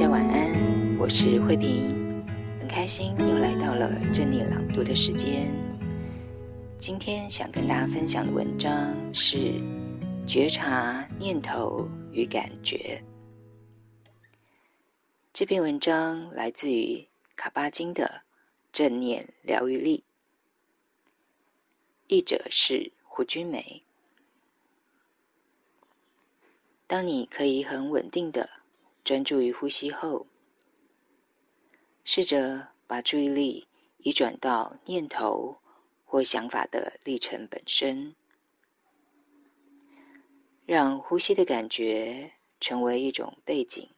大家晚安我是慧萍，很开心又来到了正念朗读的时间。今天想跟大家分享的文章是《觉察念头与感觉》。这篇文章来自于卡巴金的《正念疗愈力》，译者是胡君梅。当你可以很稳定的专注于呼吸后，试着把注意力移转到念头或想法的历程本身，让呼吸的感觉成为一种背景，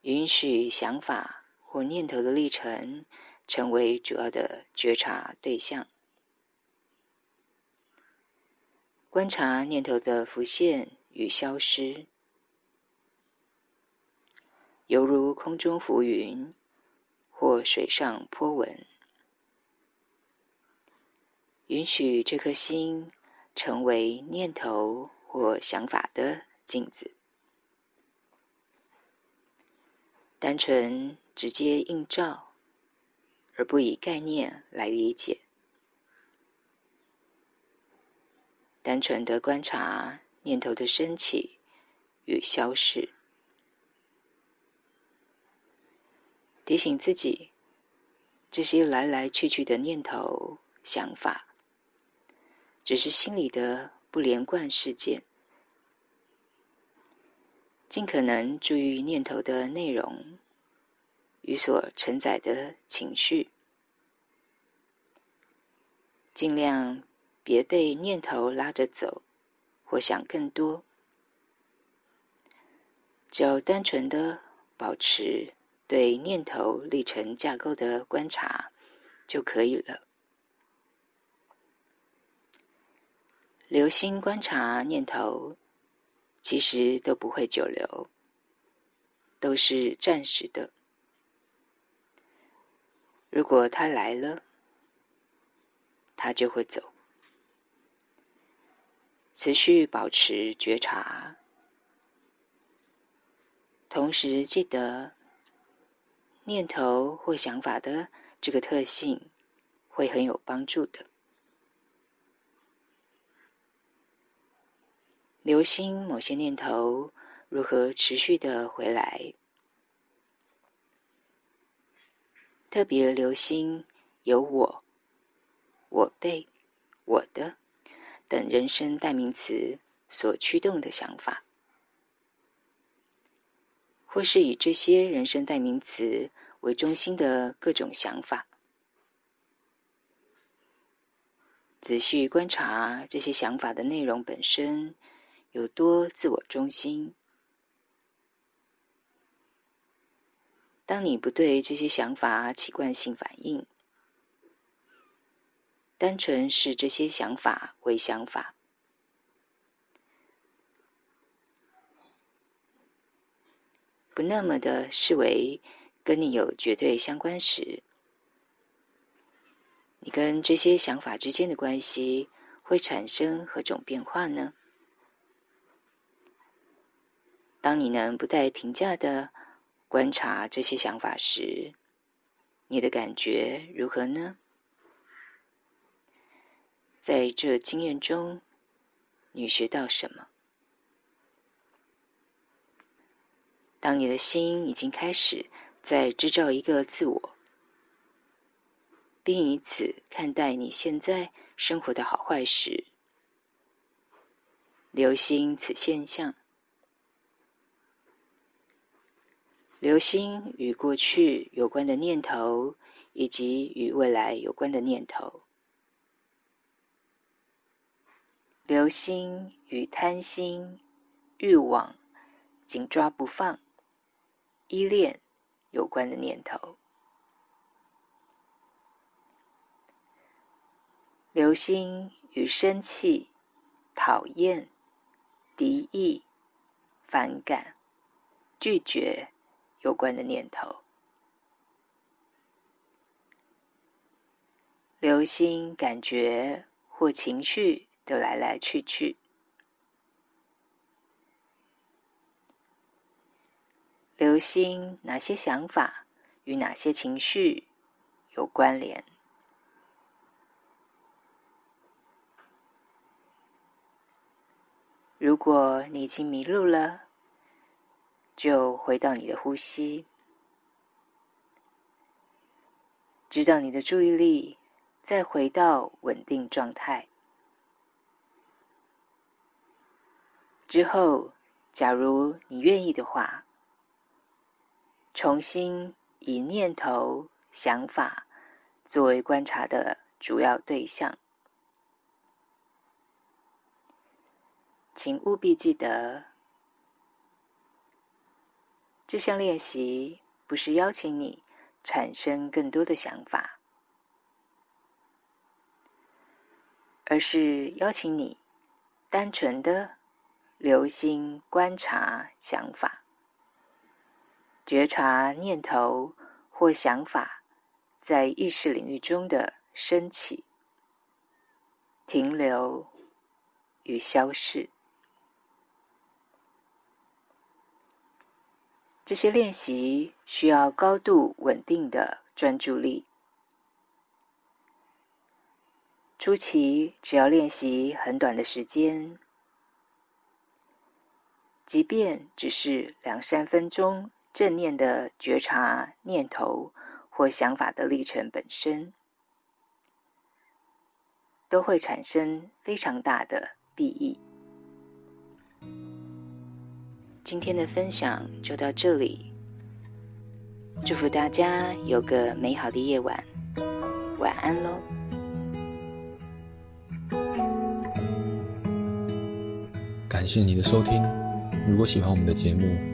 允许想法或念头的历程成为主要的觉察对象，观察念头的浮现与消失。犹如空中浮云，或水上波纹，允许这颗心成为念头或想法的镜子，单纯直接映照，而不以概念来理解，单纯的观察念头的升起与消逝。提醒自己，这些来来去去的念头、想法，只是心里的不连贯事件。尽可能注意念头的内容与所承载的情绪，尽量别被念头拉着走，或想更多。只要单纯的保持。对念头历程架构的观察就可以了。留心观察念头，其实都不会久留，都是暂时的。如果它来了，它就会走。持续保持觉察，同时记得。念头或想法的这个特性，会很有帮助的。留心某些念头如何持续的回来，特别留心有我、我被、我的等人生代名词所驱动的想法。或是以这些人生代名词为中心的各种想法，仔细观察这些想法的内容本身有多自我中心。当你不对这些想法起惯性反应，单纯是这些想法为想法。不那么的视为跟你有绝对相关时，你跟这些想法之间的关系会产生何种变化呢？当你能不带评价的观察这些想法时，你的感觉如何呢？在这经验中，你学到什么？当你的心已经开始在制造一个自我，并以此看待你现在生活的好坏时，留心此现象，留心与过去有关的念头，以及与未来有关的念头，留心与贪心、欲望。紧抓不放、依恋有关的念头。留心与生气、讨厌、敌意、反感、拒绝有关的念头。留心感觉或情绪的来来去去。留心哪些想法与哪些情绪有关联。如果你已经迷路了，就回到你的呼吸，直到你的注意力再回到稳定状态。之后，假如你愿意的话，重新以念头、想法作为观察的主要对象。请务必记得，这项练习不是邀请你产生更多的想法，而是邀请你单纯的留心观察想法，觉察念头或想法在意识领域中的升起、停留与消逝。这些练习需要高度稳定的专注力。初期只要练习很短的时间，即便只是两三分钟正念的觉察念头或想法的历程本身，都会产生非常大的裨益。今天的分享就到这里，祝福大家有个美好的夜晚，晚安喽！感谢你的收听，如果喜欢我们的节目，